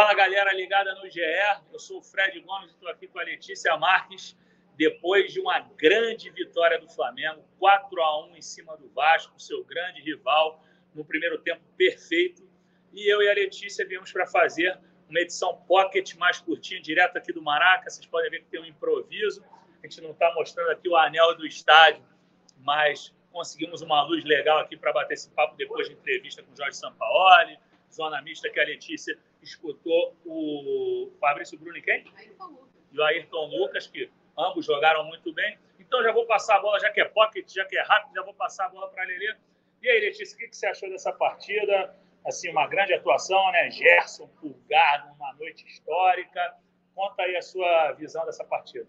Fala galera ligada no GE, eu sou o Fred Gomes, estou aqui com a Letícia Marques. Depois de uma grande vitória do Flamengo, 4 a 1 em cima do Vasco, seu grande rival, no primeiro tempo perfeito. E eu e a Letícia viemos para fazer uma edição pocket mais curtinha, direto aqui do Maraca. Vocês podem ver que tem um improviso. A gente não está mostrando aqui o anel do estádio, mas conseguimos uma luz legal aqui para bater esse papo depois de entrevista com o Jorge Sampaoli, zona mista que a Letícia escutou o Fabrício Bruno e quem? E o Ayrton Lucas, que ambos jogaram muito bem. Então já vou passar a bola, já que é pocket, já que é rápido, já vou passar a bola para a Lelê. E aí, Letícia, o que você achou dessa partida? Assim, uma grande atuação, né? Gerson, Pulgar, numa noite histórica. Conta aí a sua visão dessa partida.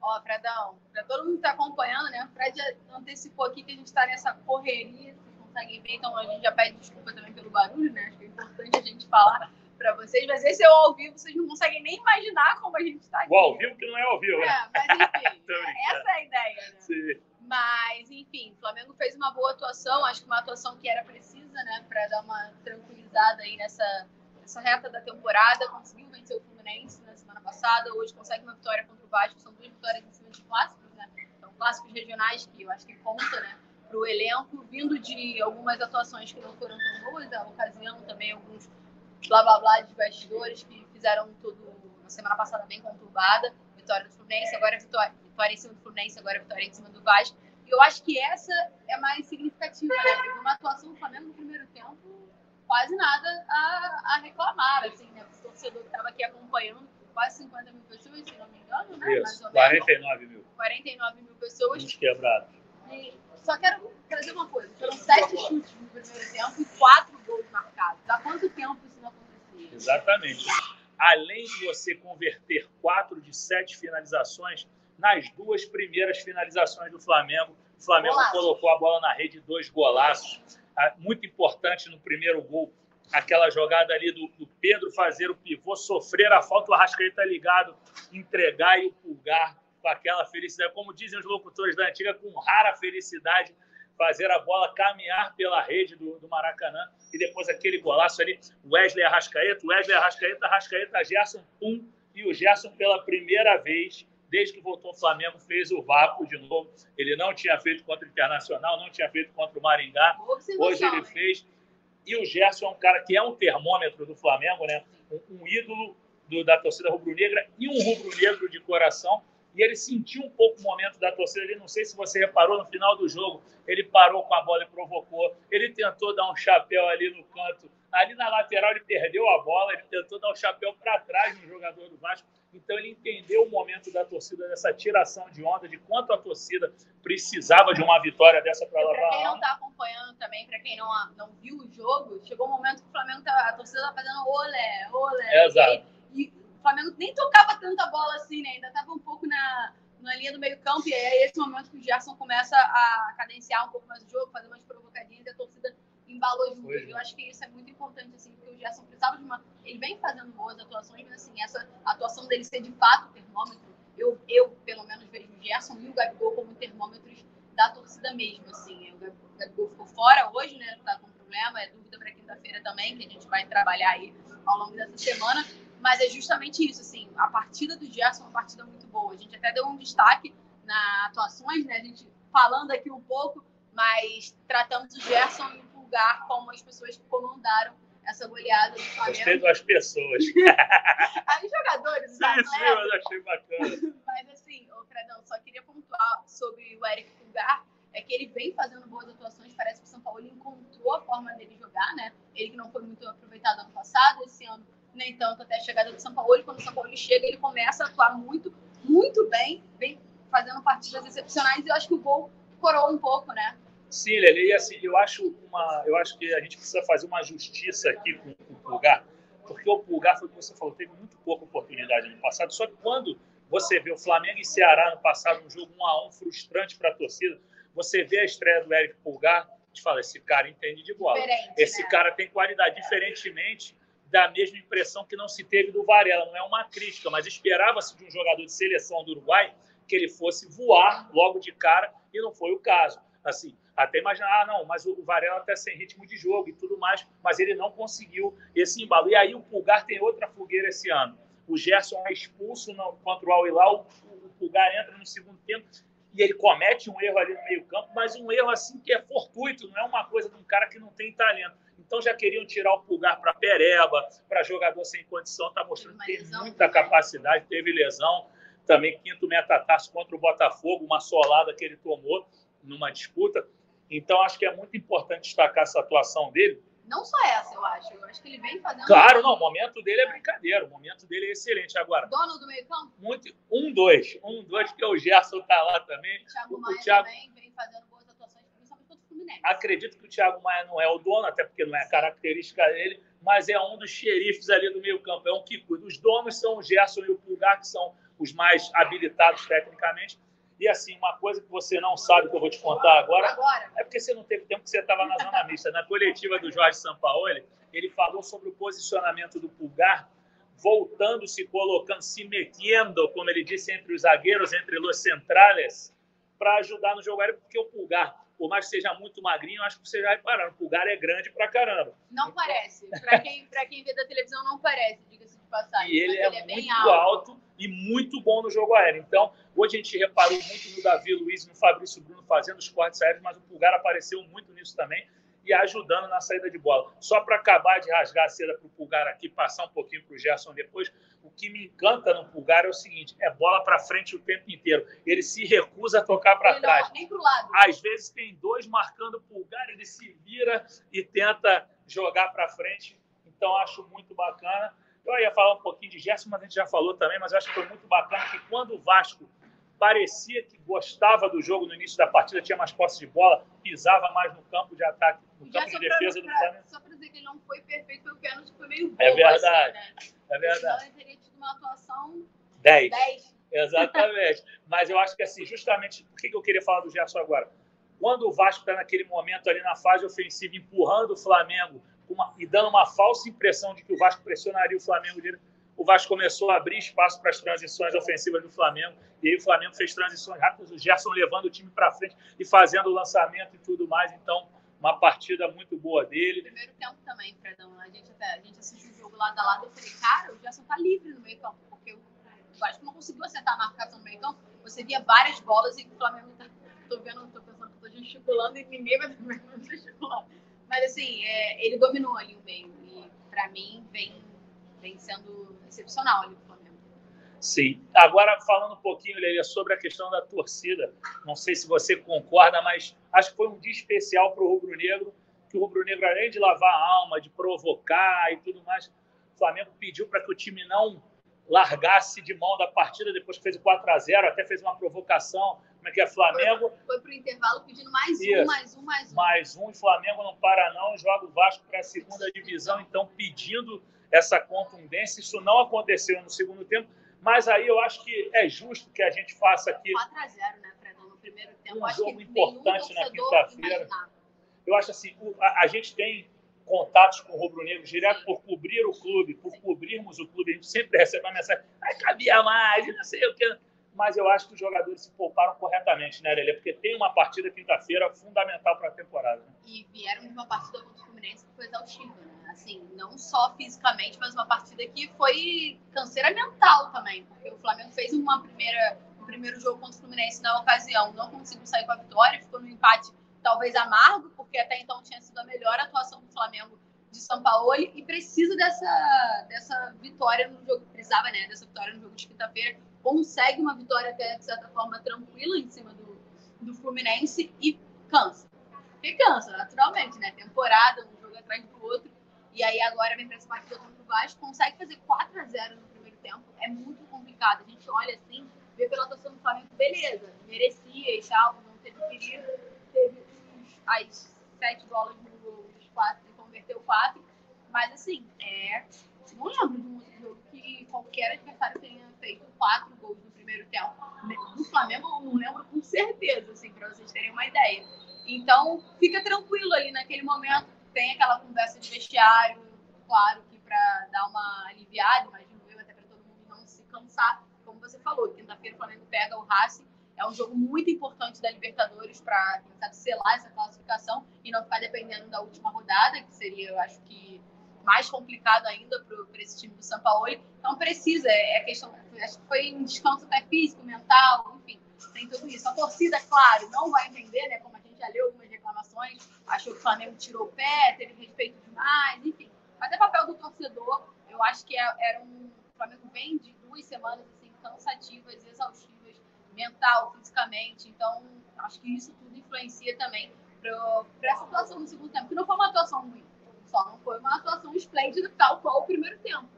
Ó, Fredão, para todo mundo que está acompanhando, né? O Fred antecipou aqui que a gente está nessa correria, conseguem ver, então a gente já pede desculpa também pelo barulho, né? Acho que é importante a gente falar para vocês, mas esse é o ao vivo, vocês não conseguem nem imaginar como a gente está aqui. O ao vivo que não é ao vivo, né? É, mas enfim, essa é a ideia, né? Sim. Mas, enfim, o Flamengo fez uma boa atuação, acho que uma atuação que era precisa, né, para dar uma tranquilizada aí nessa, nessa reta da temporada. Conseguiu vencer o Fluminense na semana passada, hoje consegue uma vitória contra o Vasco, são duas vitórias em cima de clássicos, né? São clássicos regionais que eu acho que conta, né? Para o elenco, vindo de algumas atuações que não foram tão boas, a ocasião também alguns blá blá blá de bastidores que fizeram tudo na semana passada bem conturbada. Vitória do Fluminense, agora vitória, vitória em cima do Fluminense, agora vitória em cima do Vasco. E eu acho que essa é mais significativa, né? Teve uma atuação do Flamengo no primeiro tempo, quase nada a, a reclamar, assim, né? O torcedor que estava aqui acompanhando, quase 50 mil pessoas, se não me engano, né? Isso, Mais ou 49 mil. 49 mil pessoas. E só quero trazer uma coisa: foram sete chutes no primeiro tempo e quatro gols marcados. Há quanto tempo isso não acontecia? Exatamente. Além de você converter quatro de sete finalizações, nas duas primeiras finalizações do Flamengo, o Flamengo Golaço. colocou a bola na rede, dois golaços. Ah, muito importante no primeiro gol, aquela jogada ali do, do Pedro fazer o pivô, sofrer a falta, o Arrascaeta ligado, entregar e o pulgar com aquela felicidade, como dizem os locutores da antiga, com rara felicidade, fazer a bola caminhar pela rede do, do Maracanã e depois aquele golaço ali, Wesley Arrascaeta, Wesley Arrascaeta, Arrascaeta, Gerson, pum, e o Gerson pela primeira vez desde que voltou ao Flamengo, fez o vácuo de novo. Ele não tinha feito contra o Internacional, não tinha feito contra o Maringá. Hoje ele fez. E o Gerson é um cara que é um termômetro do Flamengo, né? um, um ídolo do, da torcida rubro-negra e um rubro-negro de coração e ele sentiu um pouco o momento da torcida ali. Não sei se você reparou no final do jogo, ele parou com a bola e provocou. Ele tentou dar um chapéu ali no canto. Ali na lateral ele perdeu a bola, ele tentou dar um chapéu para trás no jogador do Vasco. Então ele entendeu o momento da torcida, dessa tiração de onda, de quanto a torcida precisava de uma vitória dessa para lavar. Para quem não está acompanhando também, para quem não, não viu o jogo, chegou um momento que o Flamengo tá, a torcida estava fazendo olé, olé. Exato. E, e Flamengo nem tocava tanta bola assim, né? Ainda estava um pouco na, na linha do meio-campo. E é esse momento que o Gerson começa a cadenciar um pouco mais o jogo, fazer umas provocadinhas e a torcida embalou junto. Eu acho que isso é muito importante, assim, porque o Gerson precisava de uma. Ele vem fazendo boas atuações, mas assim, essa atuação dele ser de fato termômetro, eu, eu pelo menos vejo o Gerson e o Gabigol como termômetros da torcida mesmo. Assim. O Gabigol ficou fora hoje, né? Tá com problema, é dúvida para quinta-feira também, que a gente vai trabalhar aí ao longo dessa semana. Mas é justamente isso, assim, a partida do Gerson é uma partida muito boa. A gente até deu um destaque na atuações, né? A gente falando aqui um pouco, mas tratamos o Gerson e o Pulgar como as pessoas que comandaram essa goleada do Flamengo. Gostei das pessoas. Aí jogadores, sim, atletas. Sim, eu achei bacana. Mas assim, ô Fredão, só queria pontuar sobre o Eric Pulgar, é que ele vem fazendo boas atuações, parece que o São Paulo encontrou a forma dele jogar, né? Ele que não foi muito aproveitado ano passado, esse ano nem tanto até a chegada do São Paulo. E quando o São Paulo chega, ele começa a atuar muito, muito bem, vem fazendo partidas excepcionais. E eu acho que o gol coroa um pouco, né? Sim, Lele, e assim, eu acho, uma, eu acho que a gente precisa fazer uma justiça aqui com, com o Pulgar, porque o Pulgar, foi o que você falou, teve muito pouca oportunidade no passado, só que quando você vê o Flamengo e Ceará no passado, um jogo 1 a 1 frustrante para a torcida, você vê a estreia do Eric Pulgar, te fala, esse cara entende de bola. Diferente, esse né? cara tem qualidade, diferentemente da mesma impressão que não se teve do Varela. Não é uma crítica, mas esperava-se de um jogador de seleção do Uruguai que ele fosse voar logo de cara e não foi o caso. Assim, até imaginar, ah, não, mas o Varela está sem ritmo de jogo e tudo mais, mas ele não conseguiu esse embalo. E aí o Pulgar tem outra fogueira esse ano. O Gerson é expulso no, contra o Al-Hilal, o, Pulgar entra no segundo tempo e ele comete um erro ali no meio campo, mas um erro assim que é fortuito, não é uma coisa de um cara que não tem talento. Então já queriam tirar o Pulgar para Pereba, para jogador sem condição, está mostrando que tem muita capacidade, teve lesão também quinto metatarso contra o Botafogo, uma solada que ele tomou numa disputa. Então, acho que é muito importante destacar essa atuação dele. Não só essa, eu acho. Eu acho que ele vem fazendo. Claro, não. O momento dele é brincadeira. O momento dele é excelente. Agora. Dono do meio campo? Muito, um, dois. Um, dois, porque o Gerson tá lá também. O Thiago o, Maia Thiago... também vem fazendo boas atuações, principalmente contra o Fluminense. Acredito que o Thiago Maia não é o dono, até porque não é a característica dele, mas é um dos xerifes ali do meio campo. É um que cuida. Os donos são o Gerson e o Pulgar, que são os mais habilitados tecnicamente. E assim, uma coisa que você não sabe que eu vou te contar agora, agora. é porque você não teve tempo que você estava na zona mista. Na coletiva do Jorge Sampaoli, ele falou sobre o posicionamento do Pulgar, voltando, se colocando, se metendo, como ele disse, entre os zagueiros, entre os centrales, para ajudar no jogo aéreo, porque o Pulgar, por mais que seja muito magrinho, acho que você já repararam, o Pulgar é grande pra caramba. Não então... parece. Para quem, quem vê da televisão, não parece, diga-se de passagem. E ele, é, ele é, muito alto. alto e muito bom no jogo aéreo. Então, hoje a gente reparou muito no Davi Luiz e no Fabrício Bruno fazendo os cortes aéreos, mas o Pulgar apareceu muito nisso também e ajudando na saída de bola. Só para acabar de rasgar a seda para o Pulgar aqui, passar um pouquinho para o Gerson depois, o que me encanta no Pulgar é o seguinte: é bola para frente o tempo inteiro. Ele se recusa a tocar para trás. Nem pro lado. Às vezes tem dois marcando o Pulgar, ele se vira e tenta jogar para frente. Então, acho muito bacana. Eu ia falar um pouquinho de Gerson, mas a gente já falou também, mas eu acho que foi muito bacana que quando o Vasco parecia que gostava do jogo no início da partida, tinha mais posse de bola, pisava mais no campo de ataque, no campo de defesa pra, do Flamengo. Só para dizer que ele não foi perfeito, foi o pênalti foi meio é bobo, É verdade, assim, né? é verdade. Então ele teria tido uma atuação 10. 10. Exatamente. Mas eu acho que assim, justamente, por que eu queria falar do Gerson agora? Quando o Vasco está naquele momento ali na fase ofensiva, empurrando o Flamengo uma, e dando uma falsa impressão de que o Vasco pressionaria o Flamengo dele, o Vasco começou a abrir espaço para as transições ofensivas do Flamengo, e aí o Flamengo fez transições rápidas, o Gerson levando o time para frente e fazendo o lançamento e tudo mais, então uma partida muito boa dele. Primeiro tempo também, Fredão, a gente, até, a gente assistiu o jogo lado a lado, eu falei, cara, o Gerson tá livre no meio campo, porque o Vasco não conseguiu acertar a marcação no meio campo, você via várias bolas e o Flamengo tá, tô vendo, tô pensando que tô gesticulando e ninguém vai gesticular mas assim, é, ele dominou ali o meio. E para mim vem, vem sendo excepcional ali o Flamengo. Sim. Agora, falando um pouquinho, Lelia, sobre a questão da torcida. Não sei se você concorda, mas acho que foi um dia especial para o Rubro Negro, que o Rubro Negro, além de lavar a alma, de provocar e tudo mais, o Flamengo pediu para que o time não largasse de mão da partida depois que fez o 4 a 0 até fez uma provocação como é que é Flamengo? Foi, para o intervalo pedindo mais Isso. um, mais um, mais um. Mais um, e Flamengo não para não, joga o Vasco para a segunda divisão, então pedindo essa contundência. Isso não aconteceu no segundo tempo, mas aí eu acho que é justo que a gente faça aqui. 4 a 0 né, Fredão, no primeiro tempo. Um jogo importante na quinta-feira. Eu acho assim, a, a gente tem contatos com o Rubro Negro direto por cobrir o clube, por cobrirmos o clube. A gente sempre recebe uma mensagem, ah, cabia mais, não sei o que mas eu acho que os jogadores se pouparam corretamente, né, Lelê? Porque tem uma partida quinta-feira fundamental para a temporada. Né? E vieram de uma partida contra o Fluminense que foi exaustiva, né? Assim, não só fisicamente, mas uma partida que foi canseira mental também, porque o Flamengo fez uma primeira, um primeiro jogo contra o Fluminense na ocasião, não conseguiu sair com a vitória, ficou no empate talvez amargo, porque até então tinha sido a melhor atuação do Flamengo de São Paulo e precisa dessa, dessa vitória no jogo, precisava, né, dessa vitória no jogo de quinta-feira consegue uma vitória até, de certa forma, tranquila em cima do, do Fluminense e cansa. Porque cansa, naturalmente, né? Temporada, um jogo atrás do outro. E aí agora vem para essa partida contra o Vasco, consegue fazer 4 a 0 no primeiro tempo. É muito complicado. A gente olha assim, vê pela atuação do Flamengo, beleza, merecia e tal, não teve perigo. Teve as sete bolas no gol dos quatro e converteu quatro. Mas assim, é. Não lembro de um outro jogo que qualquer adversário tenha feito quatro gols no primeiro tempo. No Flamengo, eu não lembro com certeza, assim, para vocês terem uma ideia. Então, fica tranquilo ali naquele momento. Tem aquela conversa de vestiário, claro que para dar uma aliviada, imagino eu, até para todo mundo não se cansar. Como você falou, quinta-feira o Flamengo pega o Racing. é um jogo muito importante da Libertadores para, sabe, selar essa classificação e não ficar dependendo da última rodada, que seria, eu acho que, mais complicado ainda para esse time do São Paulo. Então precisa, é, é questão, acho que foi um descanso até físico, mental, enfim, tem tudo isso. A torcida, claro, não vai entender, né? Como a gente já leu algumas achou que o Flamengo tirou o pé, teve respeito demais, enfim. Mas é papel do torcedor. Eu acho que é, era um. O Flamengo vem de duas semanas assim, cansativas, exaustivas, mental, fisicamente. Então, acho que isso tudo influencia também para essa atuação no segundo tempo, que não foi uma atuação ruim. Só não foi uma atuação esplêndida, tal qual o primeiro tempo.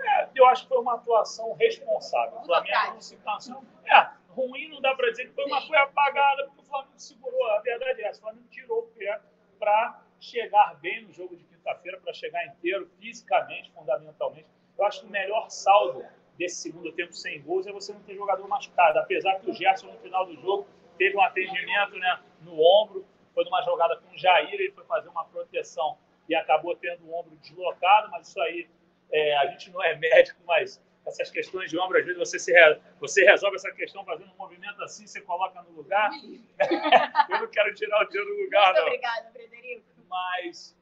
É, eu acho que foi uma atuação responsável. O Flamengo não se cansou. É, ruim não dá para dizer que foi uma foi apagada, porque o Flamengo segurou. A verdade é essa: o Flamengo tirou o pé para chegar bem no jogo de quinta-feira, para chegar inteiro, fisicamente, fundamentalmente. Eu acho que o melhor saldo desse segundo tempo sem gols é você não ter jogador machucado. Apesar que o Gerson, no final do jogo, teve um atendimento né, no ombro, foi numa jogada com o Jair, ele foi fazer uma proteção e acabou tendo o ombro deslocado, mas isso aí, é, a gente não é médico, mas essas questões de ombro, às vezes você, se, você resolve essa questão fazendo um movimento assim, você coloca no lugar. Eu não quero tirar o teu do lugar, Muito não. Obrigada, Frederico. Mas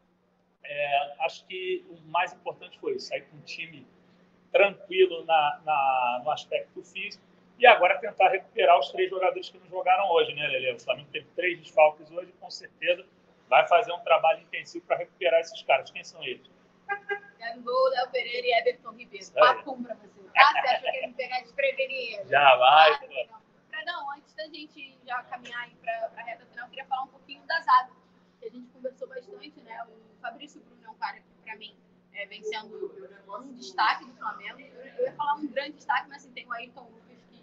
é, acho que o mais importante foi sair com um time tranquilo na, na, no aspecto físico e agora tentar recuperar os três jogadores que não jogaram hoje, né, Lele? O Flamengo teve três desfalques hoje, com certeza vai fazer um trabalho intensivo para recuperar esses caras. Quem são eles? Gabigol, Léo Pereira e Everton Ribeiro. Papum para você. Ah, você achou que ele me pegar desprevenido? Já vai. Ah, não. antes da gente já caminhar para a reta final, eu queria falar um pouquinho da zaga, que a gente conversou bastante, né? O Fabrício Bruno é um cara que, para mim, é, vem sendo um destaque do Flamengo. Eu, ia falar um grande destaque, mas assim, tem o Ayrton Lucas que,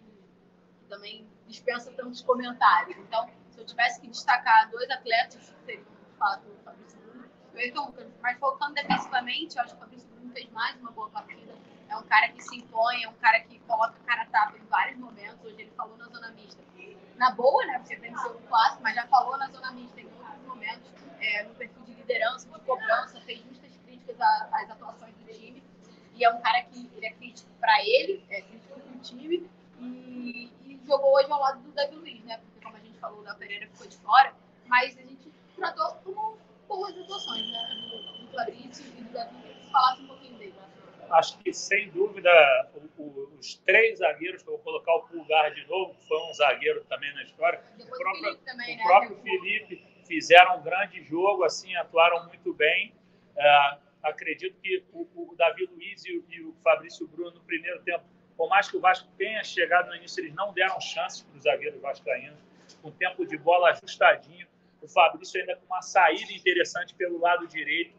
que também dispensa tantos comentários. Então, se eu tivesse que destacar dois atletas, seriam, de fato, o Fabrício Bruno e o Ayrton Lucas. Mas focando defensivamente, eu acho que o Fabrício Bruno fez mais uma boa partida. É um cara que se impõe, é um cara que coloca cara tapa em vários momentos. Hoje ele falou na zona mista. Na boa, né? Porque venceu o clássico, mas já falou na zona mista em outros momentos, é, no perfil de liderança, de cobrança, fez justas críticas às atuações do time. E é um cara que ele é crítico para ele, é crítico para o time. E, e, jogou hoje ao lado do Davi Luiz, né? Porque, como a gente falou, o da Pereira ficou de fora. Mas a gente tratou como boas atuações, né? Do, Fabrício e do Davi Luiz. Falasse. Acho que, sem dúvida, o, o, os três zagueiros, que eu vou colocar o Pulgar de novo, que foi um zagueiro também na história. Depois o próprio, Felipe também, o né? próprio Felipe fizeram um grande jogo, assim, atuaram muito bem. É, acredito que o, o Davi Luiz e o, e o, Fabrício Bruno, no primeiro tempo, por mais que o Vasco tenha chegado no início, eles não deram chances para os zagueiros vascaínos, com tempo de bola ajustadinho. O Fabrício ainda com uma saída interessante pelo lado direito.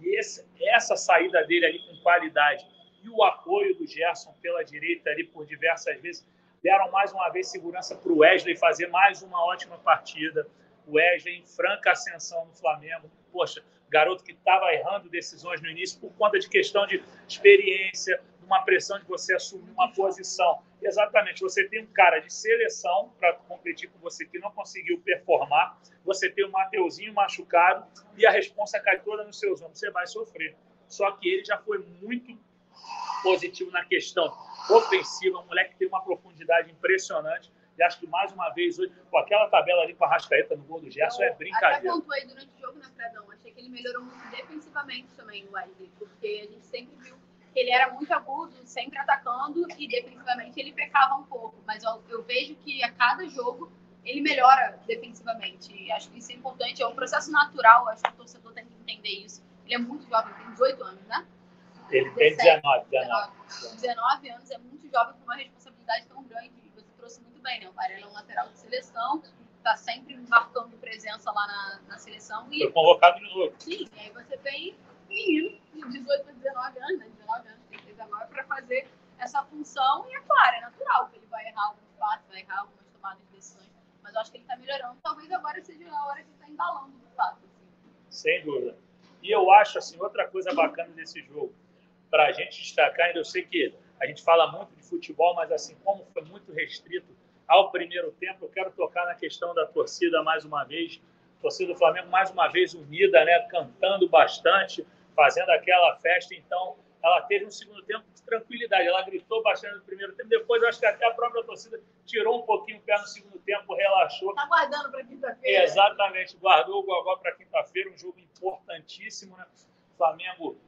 E esse, essa saída dele ali com qualidade e o apoio do Gerson pela direita ali por diversas vezes deram mais uma vez segurança para o Wesley fazer mais uma ótima partida. O Wesley em franca ascensão no Flamengo. Poxa, garoto que estava errando decisões no início por conta de questão de experiência, uma pressão de você assumir uma posição. Exatamente, você tem um cara de seleção para competir com você que não conseguiu performar, você tem o um Mateuzinho machucado e a responsa cai toda nos seus ombros, você vai sofrer. Só que ele já foi muito positivo na questão ofensiva, um moleque que tem uma profundidade impressionante. E acho que mais uma vez, hoje, com aquela tabela ali com a Rascaeta no gol do Gerson, é brincadeira. Até pontuei durante o jogo, né, Fredão? Achei que ele melhorou muito defensivamente também, o Wesley, porque a gente sempre viu que ele era muito agudo, sempre atacando, e defensivamente ele pecava um pouco. Mas eu, eu vejo que a cada jogo ele melhora defensivamente. E acho que isso é importante, é um processo natural, acho que o torcedor tem que entender isso. Ele é muito jovem, tem 18 anos, né? Ele tem 19, 19. 19 anos, é muito jovem com uma responsabilidade tão grande. Você trouxe muito bem, né? O Varela é um lateral de seleção, está sempre marcando presença lá na, na seleção. E... Foi convocado de novo. Sim, e aí você tem menino de 18 para 19 anos, né? 19 anos, tem 19 para fazer essa função. E é claro, é natural que ele vai errar alguns passos, vai errar algumas tomadas de decisões. Mas eu acho que ele está melhorando. Talvez agora seja a hora que está embalando, de fato. Assim. Sem dúvida. E eu acho, assim, outra coisa bacana desse jogo, para a gente destacar, eu sei que a gente fala muito de futebol, mas assim, como foi muito restrito ao primeiro tempo, eu quero tocar na questão da torcida mais uma vez. Torcida do Flamengo mais uma vez unida, né, cantando bastante, fazendo aquela festa. Então, ela teve um segundo tempo tranquilidade. Ela gritou bastante no primeiro tempo, depois eu acho que até a própria torcida tirou um pouquinho o pé no segundo tempo, relaxou. Está guardando para quinta-feira. Exatamente, guardou o Gogó para quinta-feira, um jogo importantíssimo, né? Flamengo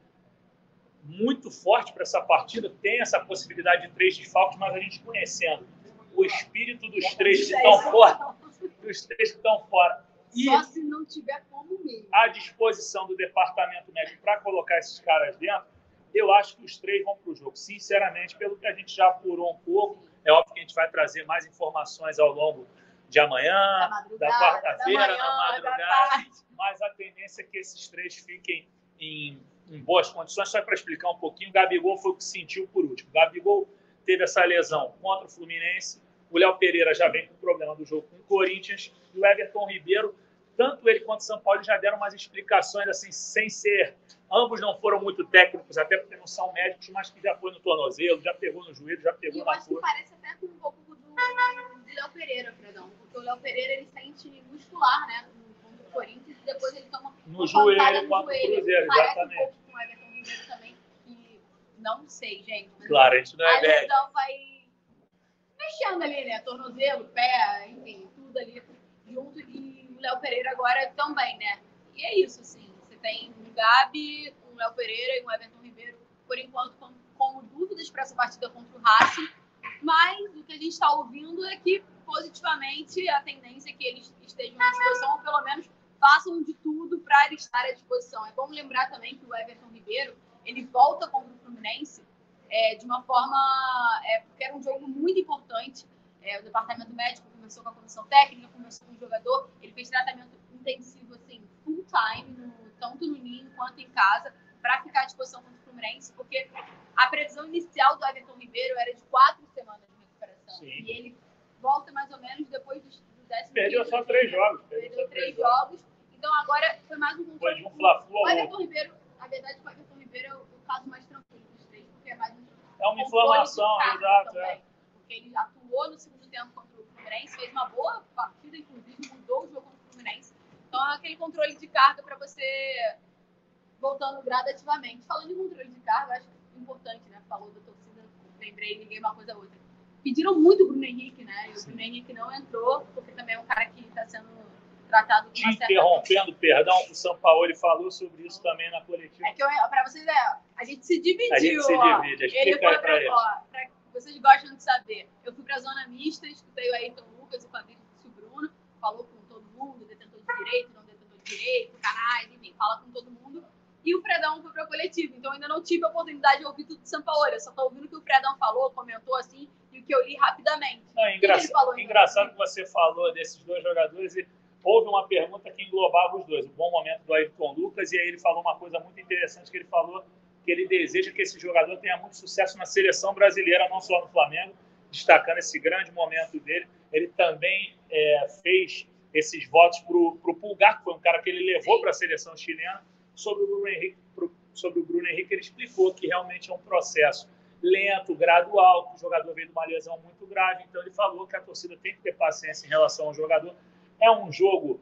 muito forte para essa partida, tem essa possibilidade de três desfalques, mas a gente conhecendo o espírito dos três que estão fora, dos três que estão fora. E Só se não tiver como mesmo. A disposição do departamento médico para colocar esses caras dentro, eu acho que os três vão para o jogo. Sinceramente, pelo que a gente já apurou um pouco, é óbvio que a gente vai trazer mais informações ao longo de amanhã, da, da quarta-feira, na madrugada. Mas a tendência é que esses três fiquem em, em boas condições. Só para explicar um pouquinho, o Gabigol foi o que sentiu por último. O Gabigol teve essa lesão contra o Fluminense. O Léo Pereira já vem com o problema do jogo com o Corinthians. E o Everton Ribeiro, tanto ele quanto o São Paulo já deram umas explicações assim, sem ser. Ambos não foram muito técnicos, até porque não são médicos, mas que já foi no tornozelo, já pegou no joelho, já pegou eu na acho que parece até com um pouco do, do Léo Pereira, Fredão. Porque o Léo Pereira ele sente muscular, né? No Corinthians e depois ele toma no joelho, no joelho. Cruzeiro, parece exatamente. um pouco com o Everton Ribeiro também, que não sei, gente. claro, a gente não é a médico. vai mexendo ali, né? Tornozelo, pé, enfim, tudo ali junto. E o Léo Pereira agora também, né? E é isso, assim. Você tem um Gabi, um Léo Pereira e um Everton Ribeiro, por enquanto, como dúvidas para essa partida contra o Racing. Mas o que a gente está ouvindo é que, positivamente, a tendência é que eles estejam à disposição, ou pelo menos façam de tudo para estar à disposição. É bom lembrar também que o Everton Ribeiro, ele volta contra o Fluminense é, de uma forma... É, porque era um jogo muito importante. É, o departamento médico conversou com a comissão técnica, conversou com o jogador, ele fez tratamento intensivo, assim, full time, no, tanto no ninho quanto em casa, para ficar à disposição contra o Fluminense, porque a previsão inicial do Everton Ribeiro era de quatro semanas de recuperação. Sim. E ele volta mais ou menos depois do, do décimo Perdeu quinto só dia. três jogos. Perdeu, três jogos. jogos. Então agora foi mais um controle. um O ao Everton. Ribeiro, a verdade é o Everton Ribeiro é o, caso mais tranquilo dos três, porque é mais um É uma inflamação, exato. também, É. Porque ele atuou no segundo tempo contra o Fluminense, fez uma boa partida, inclusive mudou o jogo contra o Fluminense. Então é aquele controle de carga para você voltando gradativamente. Falando em controle de carga, acho importante, né? Falou da torcida, lembrei, liguei uma coisa a outra. Pediram muito o Bruno Henrique, né? E o. Bruno Henrique não entrou, porque também é um cara que está sendo tratado com Te uma certa interrompendo, perdão, o São Paulo ele falou sobre isso também na coletiva. É que pra vocês, é, a gente se dividiu. A gente se ó. divide, Ele explica foi aí pra eles. ó, pra vocês gostam de saber. Eu fui pra zona mista, escutei o Ayrton Lucas, o Fabrício o Bruno, falou com todo mundo, detentor de direito, não detentor de direito, canais, enfim, fala com todo mundo. E o Fredão foi pra coletiva, então eu ainda não tive a oportunidade de ouvir tudo de São Paulo. Eu só tô ouvindo o que o Fredão falou, comentou assim, e o que eu li rapidamente. Não, é que engraçado, falou, então? engraçado que você falou desses dois jogadores e houve uma pergunta que englobava os dois. O bom momento do Ayrton Lucas, e aí ele falou uma coisa muito interessante, que ele falou que ele deseja que esse jogador tenha muito sucesso na seleção brasileira, não só no Flamengo, destacando esse grande momento dele. Ele também é, fez esses votos para o Pulgar, que foi um cara que ele levou para a seleção chilena, sobre o Bruno Henrique. pro- Sobre o Bruno Henrique, ele explicou que realmente é um processo lento, gradual, que o jogador veio de uma lesão muito grave. Então, ele falou que a torcida tem que ter paciência em relação ao jogador. É um jogo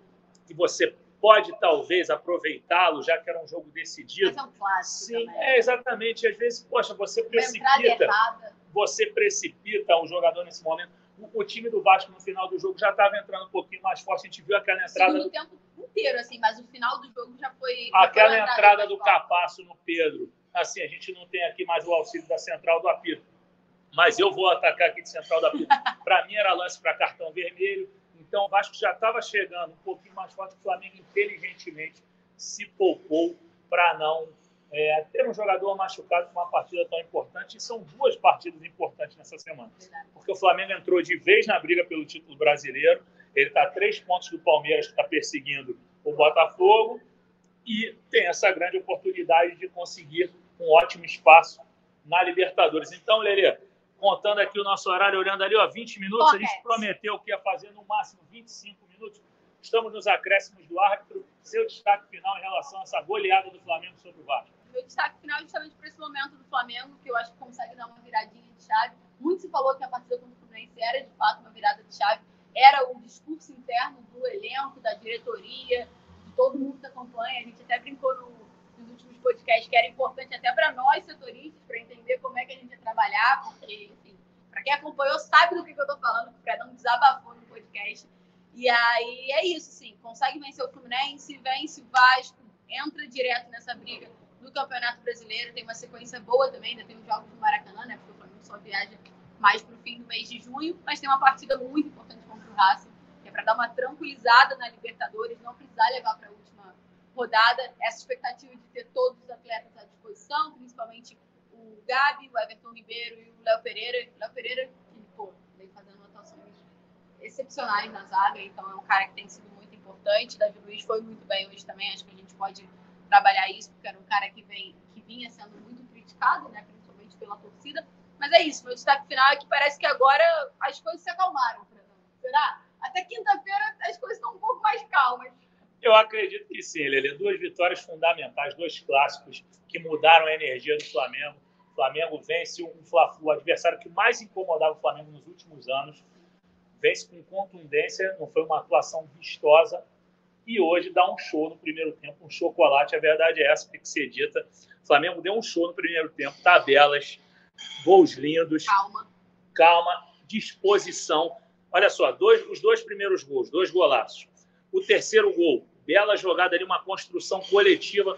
que você pode, talvez, aproveitá-lo, já que era um jogo decidido. Mas é um clássico Sim, também. é exatamente. Às vezes, poxa, você entrada precipita, você precipita o jogador nesse momento. O, o time do Vasco, no final do jogo, já estava entrando um pouquinho mais forte. A gente viu aquela entrada segundo do tempo inteiro, assim, mas o final do jogo já foi. aquela entrada mais do. Capasso no Pedro. Assim, a gente não tem aqui mais o auxílio da central do apito. Mas eu vou atacar aqui de central do apito. Para mim era lance para cartão vermelho. Então o Vasco já estava chegando um pouquinho mais forte. O Flamengo inteligentemente se poupou para não é, ter um jogador machucado com uma partida tão importante. E são duas partidas importantes nessa semana porque o Flamengo entrou de vez na briga pelo título brasileiro. Ele está a três pontos do Palmeiras, que está perseguindo o Botafogo, e tem essa grande oportunidade de conseguir um ótimo espaço na Libertadores. Então, Lelê, contando aqui o nosso horário, olhando ali, ó, 20 minutos, a gente Correto. prometeu que ia fazer no máximo 25 minutos. Estamos nos acréscimos do árbitro. Seu destaque final em relação a essa goleada do Flamengo sobre o Vasco. Meu destaque final é justamente para esse momento do Flamengo, que eu acho que consegue dar uma viradinha de chave. Muito se falou que a partida contra o Fluminense era de fato uma virada de chave, era o discurso interno do elenco, da diretoria, de todo mundo que acompanha. A gente até brincou no- podcasts que era importante até para nós, setoristas, para entender como é que a gente ia trabalhar, porque, enfim, para quem acompanhou sabe do que, que eu tô falando, que o Fredão desabafou no podcast. E aí é isso, sim. Consegue vencer o Fluminense, vence o Vasco, entra direto nessa briga do Campeonato Brasileiro. Tem uma sequência boa também, ainda tem os jogos no Maracanã, né? Porque o Flamengo só viaja mais para o fim do mês de junho, mas tem uma partida muito importante contra o Racing, que é para dar uma tranquilizada na Libertadores, não precisar levar para a última rodada. Essa expectativa de ter todos os atletas à disposição, principalmente o Gabi, o Everton Ribeiro e o Léo Pereira. O Léo Pereira, que pô, vem fazendo atuações excepcionais na zaga, então é um cara que tem sido muito importante. Davi Luiz foi muito bem hoje também, acho que a gente pode trabalhar isso, porque era um cara que, vem, que vinha sendo muito criticado, né, principalmente pela torcida. Mas é isso, meu destaque final é que parece que agora as coisas se acalmaram, Será? Até quinta-feira as coisas estão um pouco mais calmas. Eu acredito que sim, Lele. Duas vitórias fundamentais, dois clássicos que mudaram a energia do Flamengo. O Flamengo vence um Fla-Flu, o adversário que mais incomodava o Flamengo nos últimos anos. Vence com contundência, não foi uma atuação vistosa. E hoje dá um show no primeiro tempo, um chocolate. A verdade é essa, tem que ser dita. O Flamengo deu um show no primeiro tempo, tabelas, gols lindos. Calma. Calma, disposição. Olha só, dois, os dois primeiros gols, dois golaços. O terceiro gol, bela jogada ali, uma construção coletiva.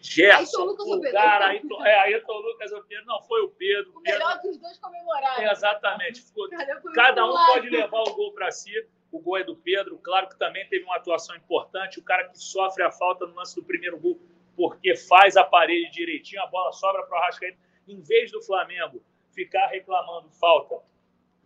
Gerson, o cara, Ayrton, é, Ayrton Lucas, o Pedro, não, foi o Pedro. O melhor dos dois comemoraram. Exatamente. Cada um pode levar o gol para si. O gol é do Pedro, claro que também teve uma atuação importante. O cara que sofre a falta no lance do primeiro gol, porque faz a parede direitinho, a bola sobra para o Arrascaeta em vez do Flamengo ficar reclamando falta,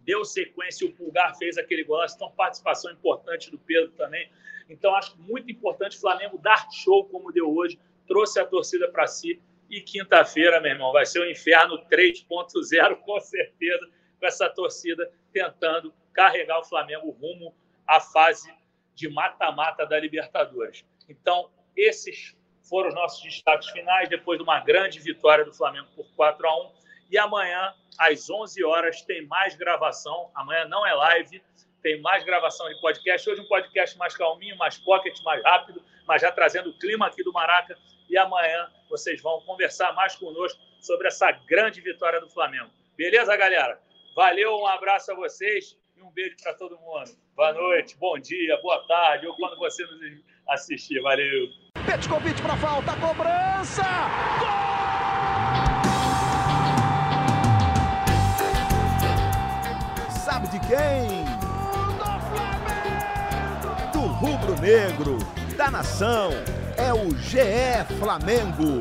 deu sequência, o Pulgar fez aquele golaço, então participação importante do Pedro também. Então acho muito importante o Flamengo dar show como deu hoje, trouxe a torcida para si e quinta-feira, meu irmão, vai ser o um inferno 3.0 com certeza, com essa torcida tentando carregar o Flamengo rumo à fase de mata-mata da Libertadores. Então, esses foram os nossos destaques finais, depois de uma grande vitória do Flamengo por 4 a 1 E amanhã, às 11 horas, tem mais gravação. Amanhã não é live, tem mais gravação de podcast. Hoje um podcast mais calminho, mais pocket, mais rápido, mas já trazendo o clima aqui do Maraca. E amanhã vocês vão conversar mais conosco sobre essa grande vitória do Flamengo. Beleza, galera? Valeu, um abraço a vocês e um beijo para todo mundo. Boa noite, bom dia, boa tarde, ou quando você nos assistir. Valeu! Petkovic para falta, cobrança! Gol! Sabe de quem? Do! Do rubro-negro, da nação, é o GE Flamengo.